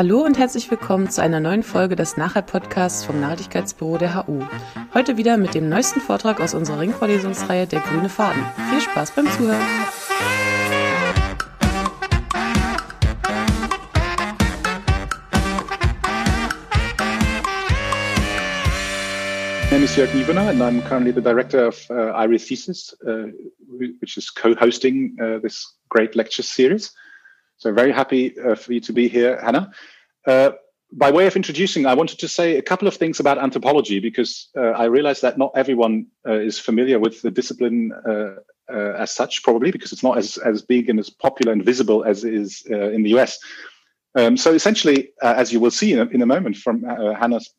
Hallo und herzlich willkommen zu einer neuen Folge des Nachher-Podcasts vom Nachhaltigkeitsbüro der HU. Heute wieder mit dem neuesten Vortrag aus unserer Ringvorlesungsreihe Der grüne Faden. Viel Spaß beim Zuhören! My name is Jörg Niewener, and I'm currently the director of uh, IRIS Thesis, uh, which is co-hosting uh, this great lecture series. So very happy uh, for you to be here, Hannah. Uh, by way of introducing, I wanted to say a couple of things about anthropology because uh, I realize that not everyone uh, is familiar with the discipline uh, uh, as such, probably because it's not as, as big and as popular and visible as it is in the US. Um, so essentially, as you will see in a, in a moment from Hannah's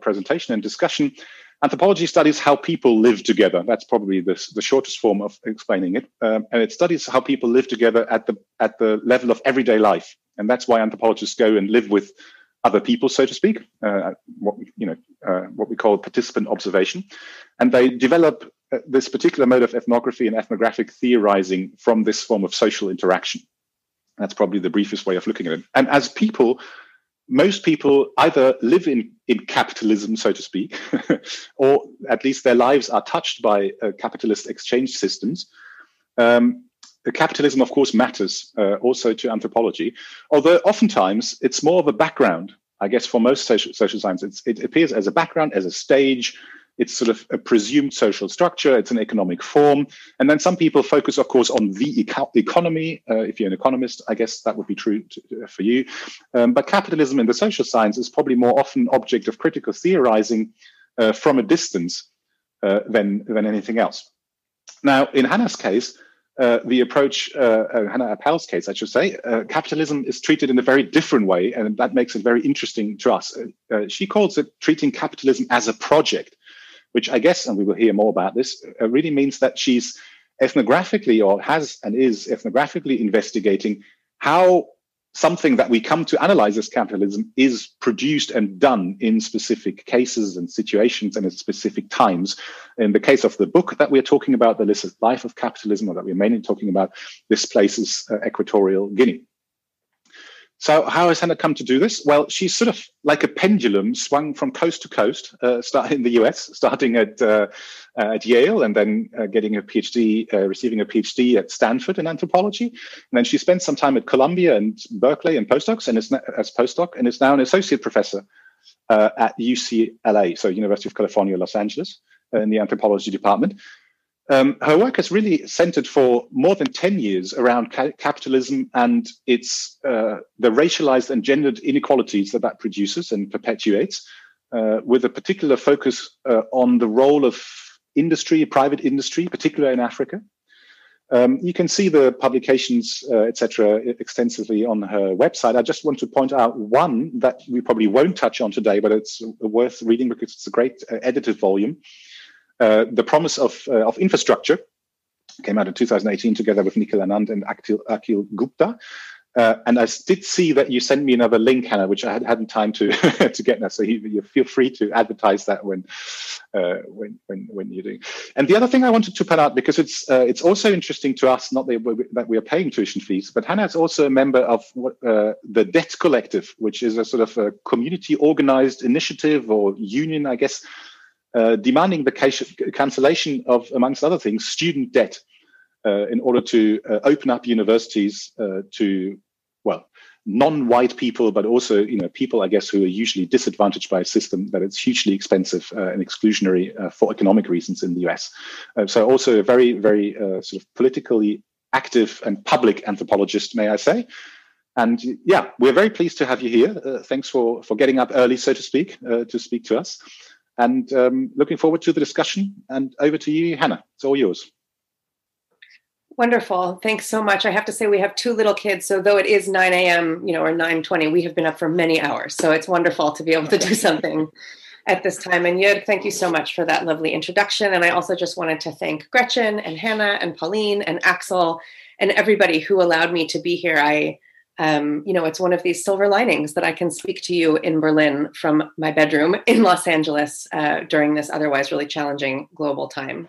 presentation and discussion, Anthropology studies how people live together. That's probably the, the shortest form of explaining it. Um, and it studies how people live together at the at the level of everyday life. And that's why anthropologists go and live with other people, so to speak, uh, what you know, uh, what we call participant observation, and they develop uh, this particular mode of ethnography and ethnographic theorizing from this form of social interaction. That's probably the briefest way of looking at it. And as people, most people either live in, in capitalism, so to speak, or at least their lives are touched by uh, capitalist exchange systems. Um, capitalism, of course, matters uh, also to anthropology, although oftentimes it's more of a background. I guess for most social, social science, it appears as a background, as a stage, it's sort of a presumed social structure. It's an economic form. And then some people focus, of course, on the eco- economy. Uh, if you're an economist, I guess that would be true to, uh, for you. Um, but capitalism in the social science is probably more often object of critical theorizing uh, from a distance uh, than, than anything else. Now, in Hannah's case, uh, the approach, uh, uh, Hannah Appel's case, I should say, uh, capitalism is treated in a very different way, and that makes it very interesting to us. Uh, she calls it treating capitalism as a project which I guess, and we will hear more about this, uh, really means that she's ethnographically or has and is ethnographically investigating how something that we come to analyze as capitalism is produced and done in specific cases and situations and at specific times. In the case of the book that we're talking about, The Life of Capitalism, or that we're mainly talking about, this place is uh, Equatorial Guinea. So how has Hannah come to do this? Well, she's sort of like a pendulum swung from coast to coast, uh, start in the US, starting at uh, uh, at Yale and then uh, getting a PhD, uh, receiving a PhD at Stanford in anthropology. And then she spent some time at Columbia and Berkeley and postdocs and is as postdoc and is now an associate professor uh, at UCLA, so University of California, Los Angeles, in the anthropology department. Um, her work has really centered for more than 10 years around ca- capitalism and its uh, the racialized and gendered inequalities that that produces and perpetuates, uh, with a particular focus uh, on the role of industry, private industry, particularly in Africa. Um, you can see the publications, uh, etc., extensively on her website. I just want to point out one that we probably won't touch on today, but it's worth reading because it's a great uh, edited volume. Uh, the promise of, uh, of infrastructure came out in 2018 together with Nikhil Anand and Akhil, Akhil Gupta. Uh, and I did see that you sent me another link, Hannah, which I had, hadn't time to to get now. So you, you, feel free to advertise that when uh, when when when you're doing. And the other thing I wanted to point out because it's uh, it's also interesting to us, not that we, that we are paying tuition fees, but Hannah is also a member of uh, the Debt Collective, which is a sort of a community organized initiative or union, I guess, uh, demanding the cancellation of, amongst other things, student debt uh, in order to uh, open up universities uh, to, well, non-white people, but also, you know, people, I guess, who are usually disadvantaged by a system that is hugely expensive uh, and exclusionary for economic reasons in the US. so also a very, very sort of politically active and public anthropologist, may I say. And yeah, we're very pleased to have you here. Uh, thanks for for getting up early, so to speak, uh, to speak to us. And um, looking forward to the discussion. And over to you, Hannah. It's all yours. Wonderful. Thanks so much. I have to say we have two little kids, so though it is 9 a.m., you know, or 9:20, we have been up for many hours. So it's wonderful to be able to do something at this time. And Jörg, thank you so much for that lovely introduction. And I also just wanted to thank Gretchen and Hannah and Pauline and Axel and everybody who allowed me to be here. I um, you know, it's one of these silver linings that I can speak to you in Berlin from my bedroom in Los Angeles uh, during this otherwise really challenging global time.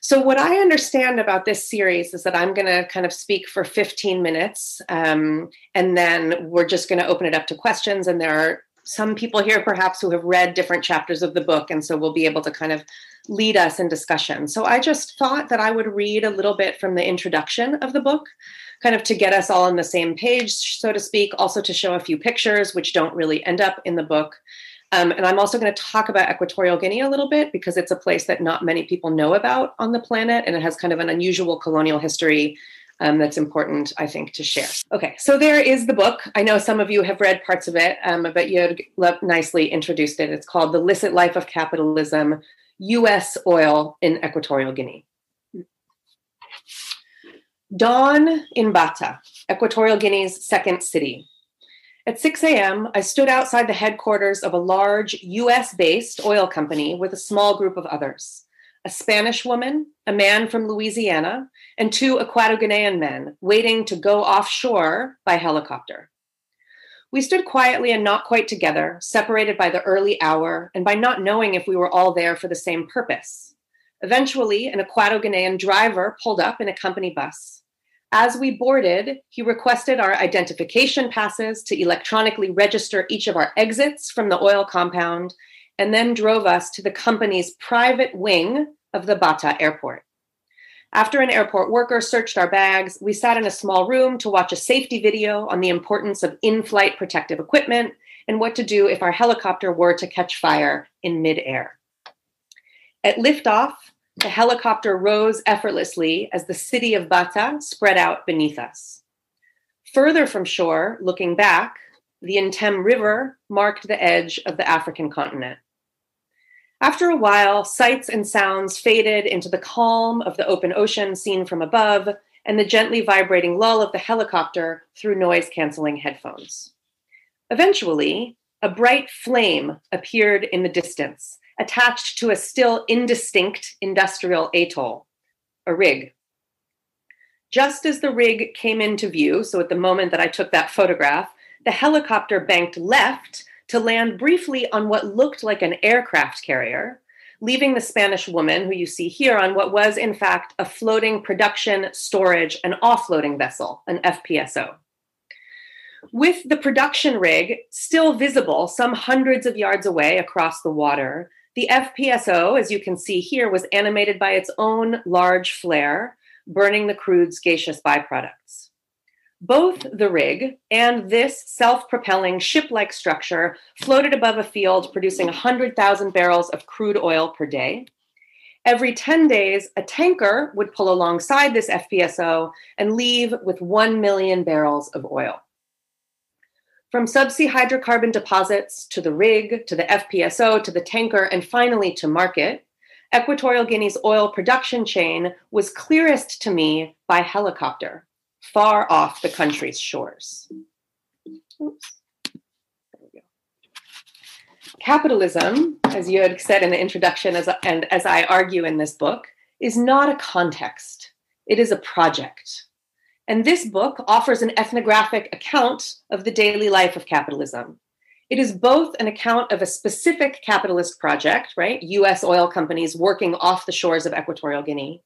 So, what I understand about this series is that I'm going to kind of speak for 15 minutes, um, and then we're just going to open it up to questions. And there are some people here, perhaps, who have read different chapters of the book, and so we'll be able to kind of lead us in discussion. So, I just thought that I would read a little bit from the introduction of the book, kind of to get us all on the same page, so to speak, also to show a few pictures, which don't really end up in the book. Um, and I'm also going to talk about Equatorial Guinea a little bit because it's a place that not many people know about on the planet, and it has kind of an unusual colonial history um, that's important, I think, to share. Okay, so there is the book. I know some of you have read parts of it, um, but you nicely introduced it. It's called The Licit Life of Capitalism US Oil in Equatorial Guinea. Dawn in Bata, Equatorial Guinea's second city. At 6 a.m., I stood outside the headquarters of a large US based oil company with a small group of others a Spanish woman, a man from Louisiana, and two Equato Guinean men waiting to go offshore by helicopter. We stood quietly and not quite together, separated by the early hour and by not knowing if we were all there for the same purpose. Eventually, an Equato Guinean driver pulled up in a company bus. As we boarded, he requested our identification passes to electronically register each of our exits from the oil compound, and then drove us to the company's private wing of the Bata airport. After an airport worker searched our bags, we sat in a small room to watch a safety video on the importance of in flight protective equipment and what to do if our helicopter were to catch fire in midair. At liftoff, the helicopter rose effortlessly as the city of Bata spread out beneath us. Further from shore, looking back, the Intem River marked the edge of the African continent. After a while, sights and sounds faded into the calm of the open ocean seen from above and the gently vibrating lull of the helicopter through noise canceling headphones. Eventually, a bright flame appeared in the distance, attached to a still indistinct industrial atoll, a rig. Just as the rig came into view, so at the moment that I took that photograph, the helicopter banked left to land briefly on what looked like an aircraft carrier, leaving the Spanish woman, who you see here, on what was in fact a floating production, storage, and offloading vessel, an FPSO. With the production rig still visible some hundreds of yards away across the water, the FPSO, as you can see here, was animated by its own large flare, burning the crude's gaseous byproducts. Both the rig and this self propelling ship like structure floated above a field producing 100,000 barrels of crude oil per day. Every 10 days, a tanker would pull alongside this FPSO and leave with 1 million barrels of oil. From subsea hydrocarbon deposits to the rig, to the FPSO, to the tanker, and finally to market, Equatorial Guinea's oil production chain was clearest to me by helicopter, far off the country's shores. Capitalism, as you had said in the introduction, as, and as I argue in this book, is not a context, it is a project. And this book offers an ethnographic account of the daily life of capitalism. It is both an account of a specific capitalist project, right? US oil companies working off the shores of Equatorial Guinea,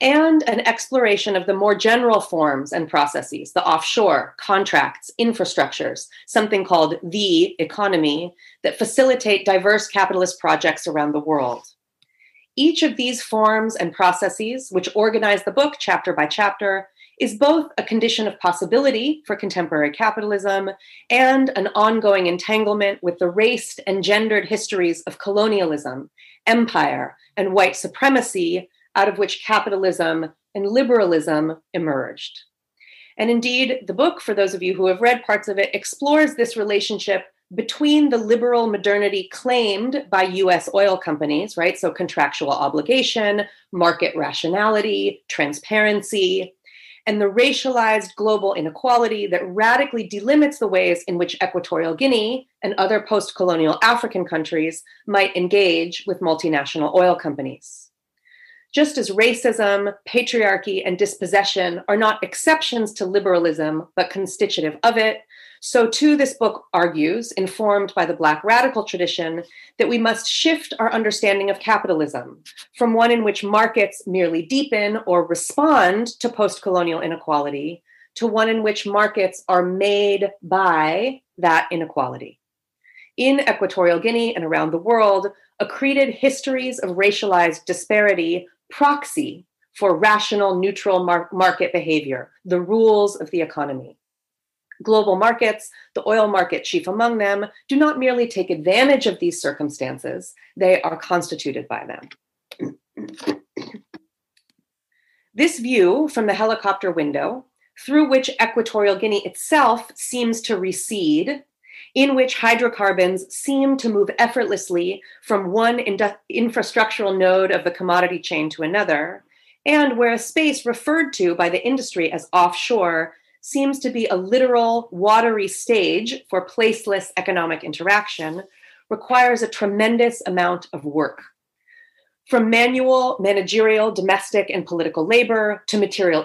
and an exploration of the more general forms and processes, the offshore, contracts, infrastructures, something called the economy, that facilitate diverse capitalist projects around the world. Each of these forms and processes, which organize the book chapter by chapter, is both a condition of possibility for contemporary capitalism and an ongoing entanglement with the raced and gendered histories of colonialism, empire, and white supremacy out of which capitalism and liberalism emerged. And indeed, the book, for those of you who have read parts of it, explores this relationship between the liberal modernity claimed by US oil companies, right? So contractual obligation, market rationality, transparency, and the racialized global inequality that radically delimits the ways in which Equatorial Guinea and other post colonial African countries might engage with multinational oil companies. Just as racism, patriarchy, and dispossession are not exceptions to liberalism, but constitutive of it, So, too, this book argues, informed by the Black radical tradition, that we must shift our understanding of capitalism from one in which markets merely deepen or respond to post colonial inequality to one in which markets are made by that inequality. In Equatorial Guinea and around the world, accreted histories of racialized disparity proxy for rational, neutral mar- market behavior, the rules of the economy. Global markets, the oil market chief among them, do not merely take advantage of these circumstances, they are constituted by them. this view from the helicopter window, through which Equatorial Guinea itself seems to recede, in which hydrocarbons seem to move effortlessly from one infrastructural node of the commodity chain to another, and where a space referred to by the industry as offshore seems to be a literal watery stage for placeless economic interaction, requires a tremendous amount of work. From manual, managerial, domestic, and political labor to material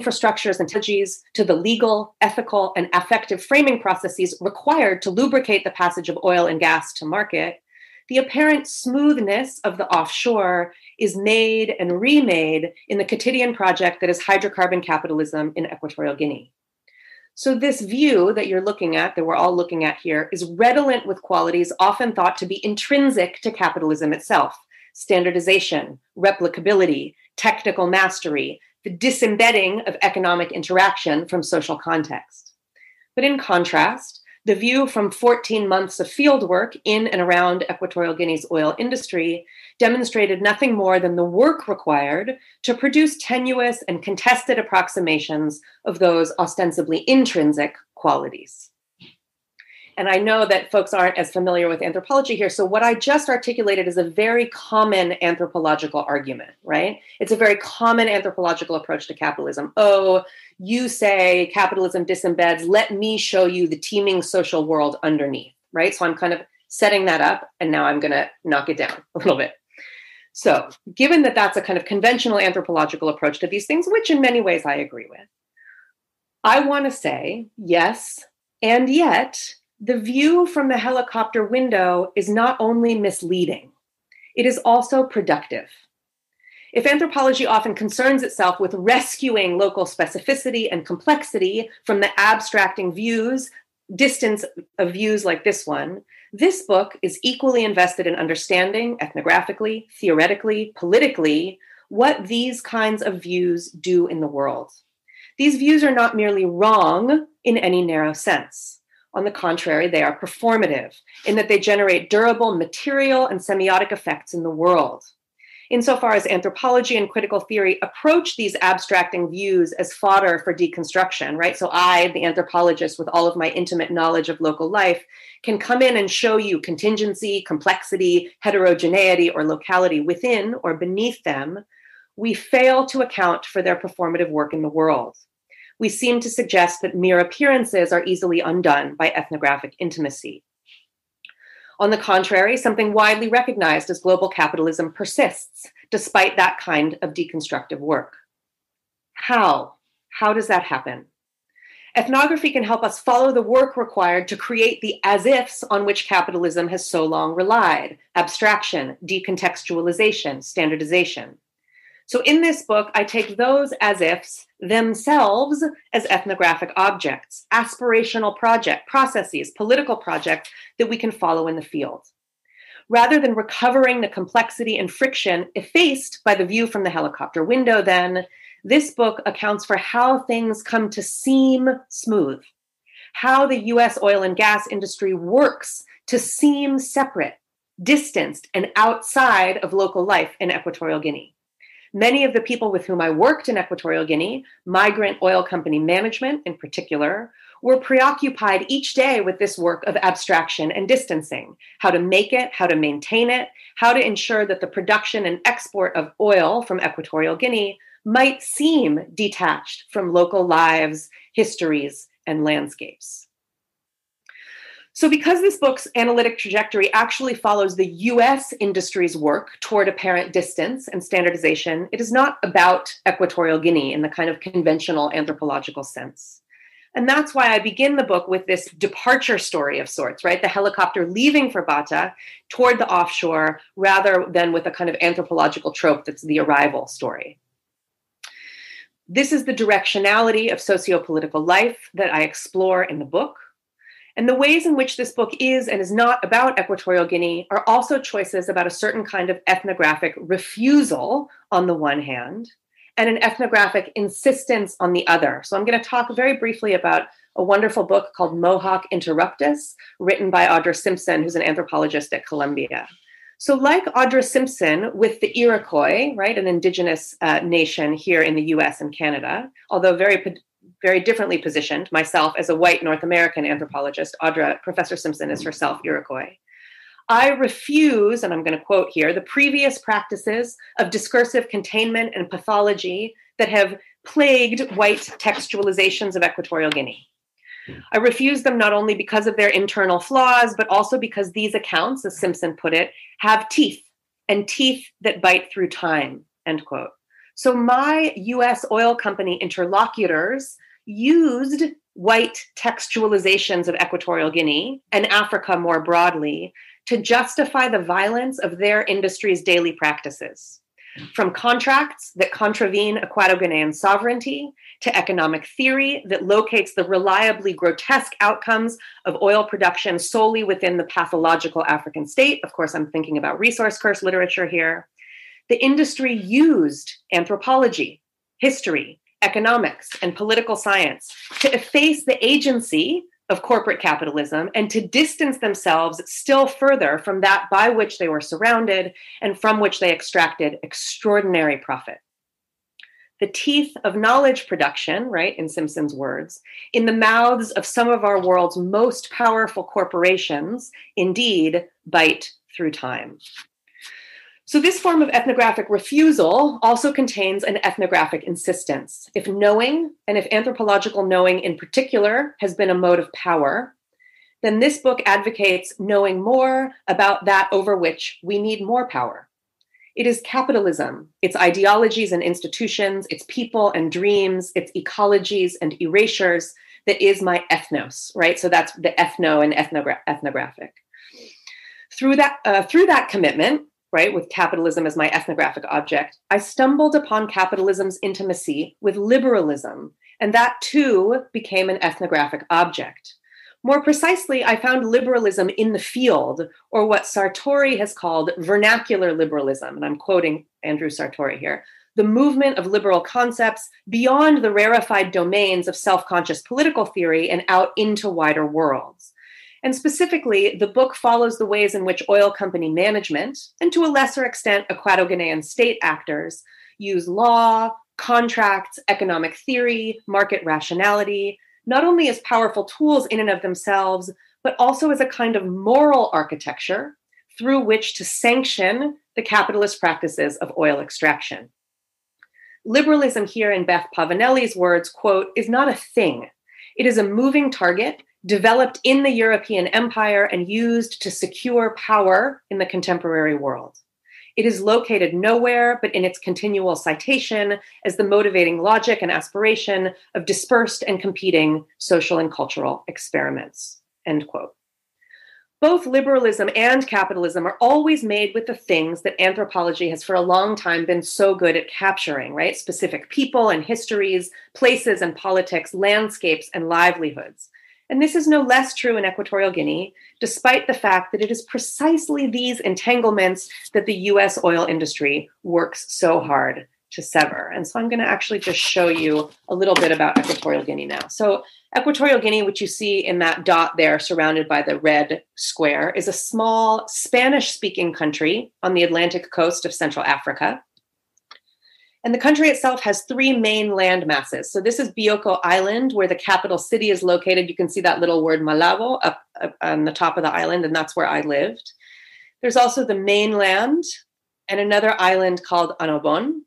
infrastructures and technologies to the legal, ethical, and affective framing processes required to lubricate the passage of oil and gas to market, the apparent smoothness of the offshore is made and remade in the quotidian project that is hydrocarbon capitalism in Equatorial Guinea. So, this view that you're looking at, that we're all looking at here, is redolent with qualities often thought to be intrinsic to capitalism itself standardization, replicability, technical mastery, the disembedding of economic interaction from social context. But in contrast, the view from 14 months of fieldwork in and around Equatorial Guinea's oil industry demonstrated nothing more than the work required to produce tenuous and contested approximations of those ostensibly intrinsic qualities. And I know that folks aren't as familiar with anthropology here. So, what I just articulated is a very common anthropological argument, right? It's a very common anthropological approach to capitalism. Oh, you say capitalism disembeds, let me show you the teeming social world underneath, right? So, I'm kind of setting that up, and now I'm going to knock it down a little bit. So, given that that's a kind of conventional anthropological approach to these things, which in many ways I agree with, I want to say yes, and yet the view from the helicopter window is not only misleading, it is also productive. If anthropology often concerns itself with rescuing local specificity and complexity from the abstracting views, distance of views like this one, this book is equally invested in understanding ethnographically, theoretically, politically, what these kinds of views do in the world. These views are not merely wrong in any narrow sense. On the contrary, they are performative in that they generate durable material and semiotic effects in the world. Insofar as anthropology and critical theory approach these abstracting views as fodder for deconstruction, right? So I, the anthropologist with all of my intimate knowledge of local life, can come in and show you contingency, complexity, heterogeneity, or locality within or beneath them. We fail to account for their performative work in the world we seem to suggest that mere appearances are easily undone by ethnographic intimacy. On the contrary, something widely recognized as global capitalism persists despite that kind of deconstructive work. How? How does that happen? Ethnography can help us follow the work required to create the as ifs on which capitalism has so long relied abstraction, decontextualization, standardization. So in this book, I take those as ifs themselves as ethnographic objects, aspirational project processes, political projects that we can follow in the field. Rather than recovering the complexity and friction effaced by the view from the helicopter window, then, this book accounts for how things come to seem smooth, how the US oil and gas industry works to seem separate, distanced, and outside of local life in Equatorial Guinea. Many of the people with whom I worked in Equatorial Guinea, migrant oil company management in particular, were preoccupied each day with this work of abstraction and distancing how to make it, how to maintain it, how to ensure that the production and export of oil from Equatorial Guinea might seem detached from local lives, histories, and landscapes. So, because this book's analytic trajectory actually follows the US industry's work toward apparent distance and standardization, it is not about Equatorial Guinea in the kind of conventional anthropological sense. And that's why I begin the book with this departure story of sorts, right? The helicopter leaving for Bata toward the offshore rather than with a kind of anthropological trope that's the arrival story. This is the directionality of socio-political life that I explore in the book. And the ways in which this book is and is not about Equatorial Guinea are also choices about a certain kind of ethnographic refusal on the one hand, and an ethnographic insistence on the other. So I'm going to talk very briefly about a wonderful book called Mohawk Interruptus, written by Audra Simpson, who's an anthropologist at Columbia. So, like Audra Simpson with the Iroquois, right, an indigenous uh, nation here in the US and Canada, although very, very differently positioned, myself as a white North American anthropologist, Audra, Professor Simpson is mm. herself Iroquois. I refuse, and I'm going to quote here, the previous practices of discursive containment and pathology that have plagued white textualizations of Equatorial Guinea. I refuse them not only because of their internal flaws, but also because these accounts, as Simpson put it, have teeth and teeth that bite through time, end quote. So my US oil company interlocutors used white textualizations of Equatorial Guinea and Africa more broadly to justify the violence of their industry's daily practices. From contracts that contravene Equato-Guinean sovereignty to economic theory that locates the reliably grotesque outcomes of oil production solely within the pathological African state. Of course, I'm thinking about resource curse literature here. The industry used anthropology, history, economics, and political science to efface the agency of corporate capitalism and to distance themselves still further from that by which they were surrounded and from which they extracted extraordinary profit. The teeth of knowledge production, right, in Simpson's words, in the mouths of some of our world's most powerful corporations, indeed, bite through time. So, this form of ethnographic refusal also contains an ethnographic insistence. If knowing, and if anthropological knowing in particular, has been a mode of power, then this book advocates knowing more about that over which we need more power. It is capitalism, its ideologies and institutions, its people and dreams, its ecologies and erasures that is my ethnos, right? So that's the ethno and ethnogra- ethnographic. Through that, uh, through that commitment, right, with capitalism as my ethnographic object, I stumbled upon capitalism's intimacy with liberalism, and that too became an ethnographic object. More precisely, I found liberalism in the field, or what Sartori has called vernacular liberalism, and I'm quoting Andrew Sartori here the movement of liberal concepts beyond the rarefied domains of self conscious political theory and out into wider worlds. And specifically, the book follows the ways in which oil company management, and to a lesser extent, Equato Guinean state actors, use law, contracts, economic theory, market rationality, not only as powerful tools in and of themselves, but also as a kind of moral architecture through which to sanction the capitalist practices of oil extraction. Liberalism here in Beth Povinelli's words, quote, is not a thing. It is a moving target developed in the European empire and used to secure power in the contemporary world. It is located nowhere but in its continual citation as the motivating logic and aspiration of dispersed and competing social and cultural experiments. End quote. Both liberalism and capitalism are always made with the things that anthropology has for a long time been so good at capturing, right? Specific people and histories, places and politics, landscapes and livelihoods. And this is no less true in Equatorial Guinea, despite the fact that it is precisely these entanglements that the US oil industry works so hard to sever. And so I'm going to actually just show you a little bit about Equatorial Guinea now. So, Equatorial Guinea, which you see in that dot there surrounded by the red square, is a small Spanish speaking country on the Atlantic coast of Central Africa. And the country itself has three main land masses. So this is Bioko Island, where the capital city is located. You can see that little word Malabo up, up on the top of the island, and that's where I lived. There's also the mainland and another island called Annobon.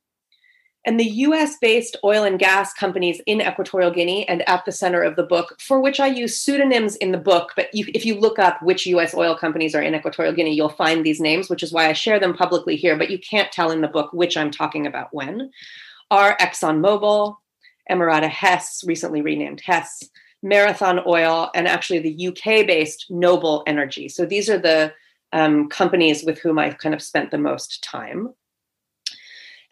And the US based oil and gas companies in Equatorial Guinea and at the center of the book, for which I use pseudonyms in the book, but you, if you look up which US oil companies are in Equatorial Guinea, you'll find these names, which is why I share them publicly here, but you can't tell in the book which I'm talking about when, are ExxonMobil, Amerada Hess, recently renamed Hess, Marathon Oil, and actually the UK based Noble Energy. So these are the um, companies with whom I've kind of spent the most time.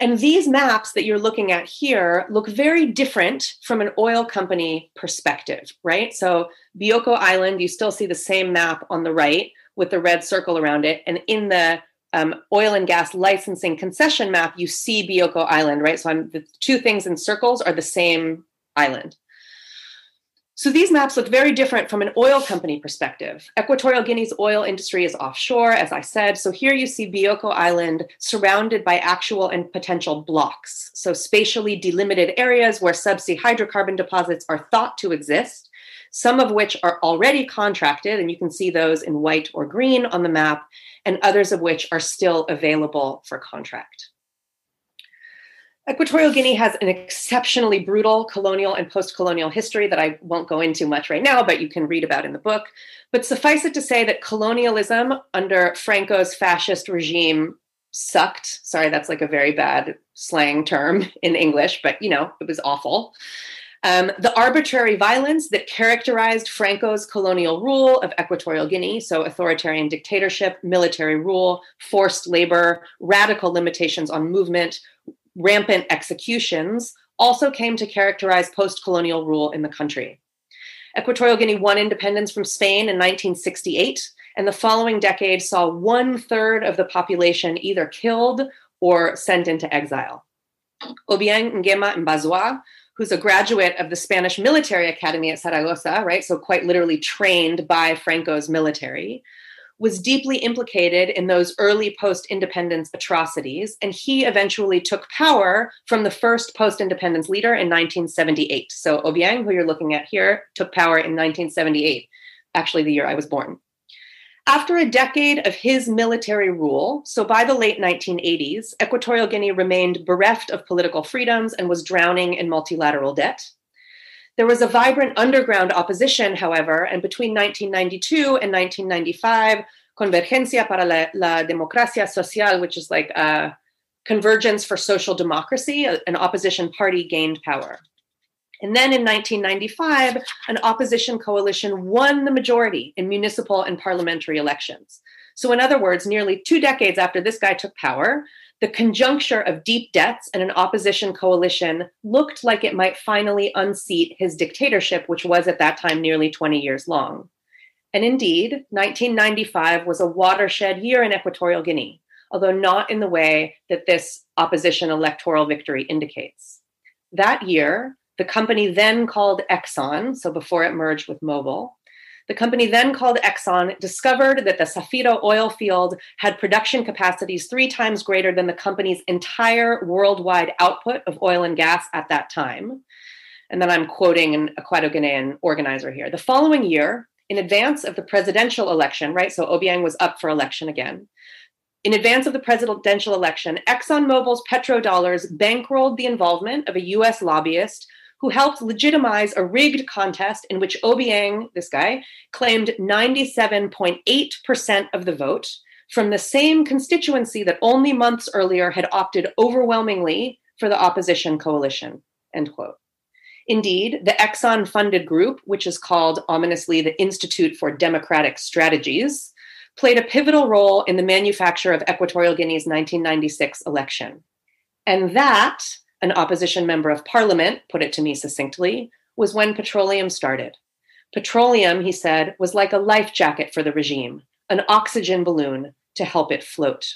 And these maps that you're looking at here look very different from an oil company perspective, right? So, Bioko Island, you still see the same map on the right with the red circle around it. And in the um, oil and gas licensing concession map, you see Bioko Island, right? So, I'm, the two things in circles are the same island. So these maps look very different from an oil company perspective. Equatorial Guinea's oil industry is offshore, as I said. So here you see Bioko Island surrounded by actual and potential blocks. So spatially delimited areas where subsea hydrocarbon deposits are thought to exist, some of which are already contracted, and you can see those in white or green on the map, and others of which are still available for contract. Equatorial Guinea has an exceptionally brutal colonial and post colonial history that I won't go into much right now, but you can read about in the book. But suffice it to say that colonialism under Franco's fascist regime sucked. Sorry, that's like a very bad slang term in English, but you know, it was awful. Um, the arbitrary violence that characterized Franco's colonial rule of Equatorial Guinea, so authoritarian dictatorship, military rule, forced labor, radical limitations on movement, rampant executions also came to characterize post colonial rule in the country. Equatorial Guinea won independence from Spain in 1968, and the following decade saw one third of the population either killed or sent into exile. Obiang Nguema Mbasogo, who's a graduate of the Spanish Military Academy at Saragossa, right? So, quite literally trained by Franco's military, was deeply implicated in those early post independence atrocities, and he eventually took power from the first post independence leader in 1978. So, Obiang, who you're looking at here, took power in 1978, actually, the year I was born. After a decade of his military rule, so by the late 1980s, Equatorial Guinea remained bereft of political freedoms and was drowning in multilateral debt. There was a vibrant underground opposition, however, and between 1992 and 1995, Convergencia para la, la Democracia Social, which is like a Convergence for Social Democracy, an opposition party gained power. And then in 1995, an opposition coalition won the majority in municipal and parliamentary elections. So, in other words, nearly two decades after this guy took power, the conjuncture of deep debts and an opposition coalition looked like it might finally unseat his dictatorship, which was at that time nearly 20 years long. And indeed, 1995 was a watershed year in Equatorial Guinea, although not in the way that this opposition electoral victory indicates. That year, the company then called Exxon, so before it merged with Mobil, the company then called Exxon discovered that the Zafiro oil field had production capacities three times greater than the company's entire worldwide output of oil and gas at that time. And then I'm quoting an Equatorial Guinean organizer here. The following year, in advance of the presidential election, right? So Obiang was up for election again. In advance of the presidential election, ExxonMobil's petrodollars bankrolled the involvement of a US lobbyist who helped legitimize a rigged contest in which Obiang, this guy, claimed 97.8% of the vote from the same constituency that only months earlier had opted overwhelmingly for the opposition coalition. End quote. Indeed, the Exxon funded group, which is called ominously the Institute for Democratic Strategies, played a pivotal role in the manufacture of Equatorial Guinea's 1996 election. And that an opposition member of parliament put it to me succinctly, was when petroleum started. Petroleum, he said, was like a life jacket for the regime, an oxygen balloon to help it float.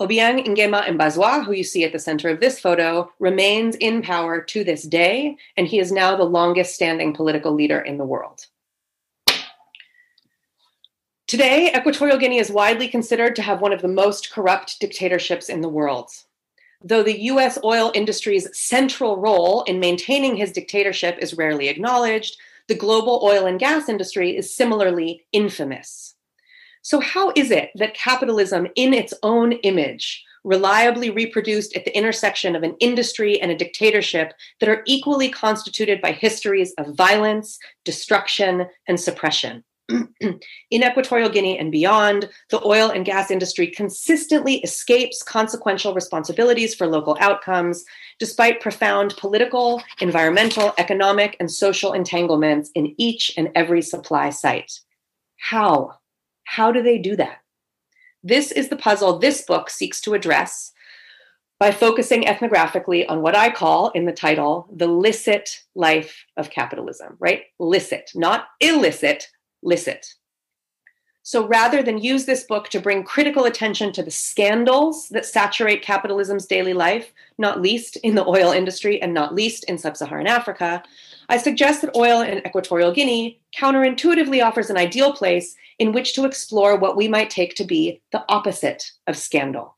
Obiang Nguema Mbasogo, who you see at the center of this photo, remains in power to this day, and he is now the longest standing political leader in the world. Today, Equatorial Guinea is widely considered to have one of the most corrupt dictatorships in the world. Though the US oil industry's central role in maintaining his dictatorship is rarely acknowledged, the global oil and gas industry is similarly infamous. So, how is it that capitalism, in its own image, reliably reproduced at the intersection of an industry and a dictatorship that are equally constituted by histories of violence, destruction, and suppression? In Equatorial Guinea and beyond, the oil and gas industry consistently escapes consequential responsibilities for local outcomes, despite profound political, environmental, economic, and social entanglements in each and every supply site. How? How do they do that? This is the puzzle this book seeks to address by focusing ethnographically on what I call in the title the licit life of capitalism, right? Licit, not illicit, licit. So rather than use this book to bring critical attention to the scandals that saturate capitalism's daily life, not least in the oil industry and not least in sub Saharan Africa, I suggest that oil in Equatorial Guinea counterintuitively offers an ideal place in which to explore what we might take to be the opposite of scandal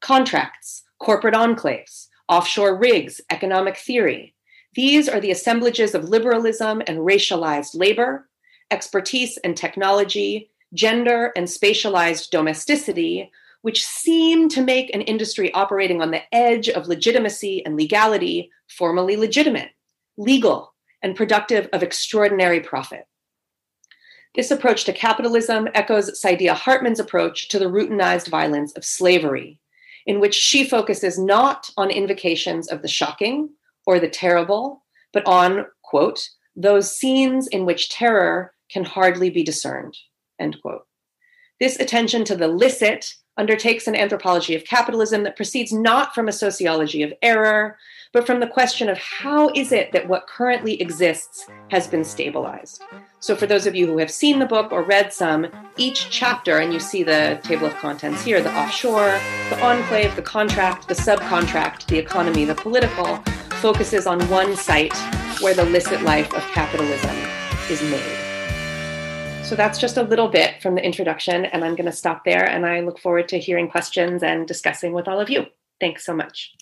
contracts, corporate enclaves, offshore rigs, economic theory. These are the assemblages of liberalism and racialized labor, expertise and technology, gender and spatialized domesticity, which seem to make an industry operating on the edge of legitimacy and legality formally legitimate, legal, and productive of extraordinary profit. This approach to capitalism echoes Saidiya Hartman's approach to the routinized violence of slavery, in which she focuses not on invocations of the shocking or the terrible, but on, quote, those scenes in which terror can hardly be discerned, end quote. This attention to the licit undertakes an anthropology of capitalism that proceeds not from a sociology of error, but from the question of how is it that what currently exists has been stabilized. So, for those of you who have seen the book or read some, each chapter, and you see the table of contents here the offshore, the enclave, the contract, the subcontract, the economy, the political, focuses on one site where the licit life of capitalism is made. So that's just a little bit from the introduction, and I'm going to stop there. And I look forward to hearing questions and discussing with all of you. Thanks so much.